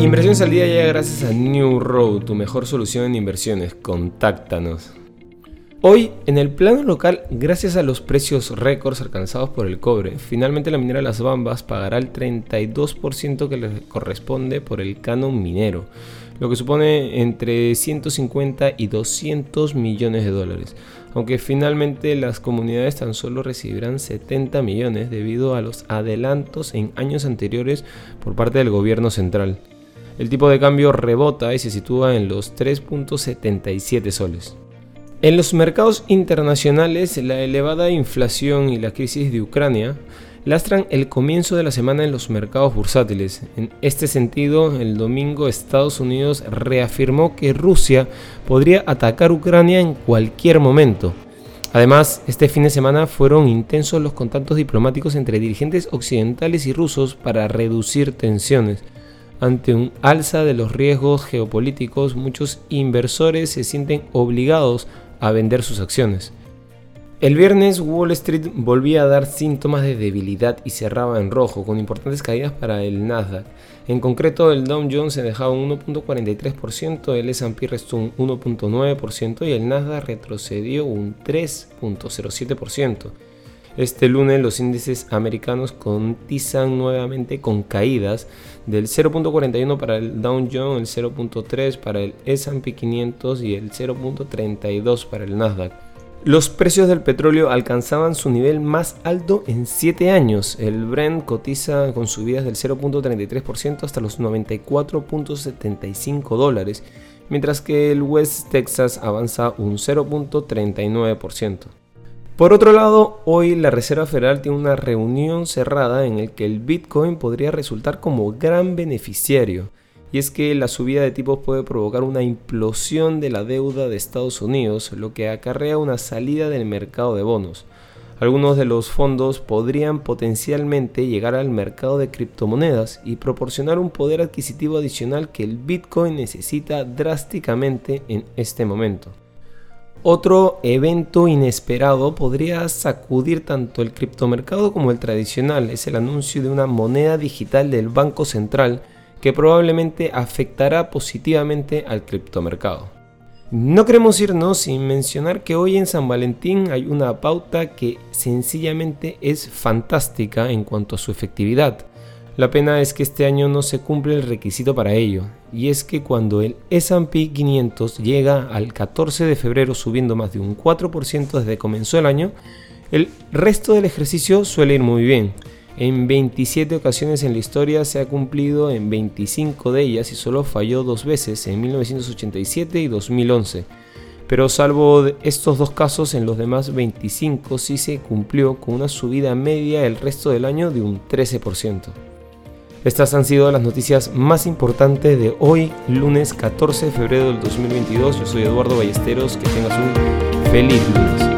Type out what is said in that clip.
Inversiones al día llega gracias a New Road, tu mejor solución en inversiones. Contáctanos. Hoy, en el plano local, gracias a los precios récords alcanzados por el cobre, finalmente la minera Las Bambas pagará el 32% que le corresponde por el canon minero, lo que supone entre 150 y 200 millones de dólares, aunque finalmente las comunidades tan solo recibirán 70 millones debido a los adelantos en años anteriores por parte del gobierno central. El tipo de cambio rebota y se sitúa en los 3.77 soles. En los mercados internacionales, la elevada inflación y la crisis de Ucrania lastran el comienzo de la semana en los mercados bursátiles. En este sentido, el domingo Estados Unidos reafirmó que Rusia podría atacar Ucrania en cualquier momento. Además, este fin de semana fueron intensos los contactos diplomáticos entre dirigentes occidentales y rusos para reducir tensiones. Ante un alza de los riesgos geopolíticos, muchos inversores se sienten obligados a vender sus acciones. El viernes Wall Street volvía a dar síntomas de debilidad y cerraba en rojo, con importantes caídas para el Nasdaq. En concreto, el Dow Jones se dejaba un 1.43%, el S&P restó un 1.9% y el Nasdaq retrocedió un 3.07%. Este lunes los índices americanos cotizan nuevamente con caídas del 0.41 para el Dow Jones, el 0.3 para el S&P 500 y el 0.32 para el Nasdaq. Los precios del petróleo alcanzaban su nivel más alto en 7 años. El Brent cotiza con subidas del 0.33% hasta los 94.75 dólares, mientras que el West Texas avanza un 0.39%. Por otro lado, hoy la Reserva Federal tiene una reunión cerrada en la que el Bitcoin podría resultar como gran beneficiario. Y es que la subida de tipos puede provocar una implosión de la deuda de Estados Unidos, lo que acarrea una salida del mercado de bonos. Algunos de los fondos podrían potencialmente llegar al mercado de criptomonedas y proporcionar un poder adquisitivo adicional que el Bitcoin necesita drásticamente en este momento. Otro evento inesperado podría sacudir tanto el criptomercado como el tradicional. Es el anuncio de una moneda digital del Banco Central que probablemente afectará positivamente al criptomercado. No queremos irnos sin mencionar que hoy en San Valentín hay una pauta que sencillamente es fantástica en cuanto a su efectividad. La pena es que este año no se cumple el requisito para ello, y es que cuando el SP 500 llega al 14 de febrero subiendo más de un 4% desde comenzó el año, el resto del ejercicio suele ir muy bien. En 27 ocasiones en la historia se ha cumplido en 25 de ellas y solo falló dos veces, en 1987 y 2011. Pero salvo estos dos casos, en los demás 25 sí se cumplió con una subida media el resto del año de un 13%. Estas han sido las noticias más importantes de hoy, lunes 14 de febrero del 2022. Yo soy Eduardo Ballesteros. Que tengas un feliz lunes.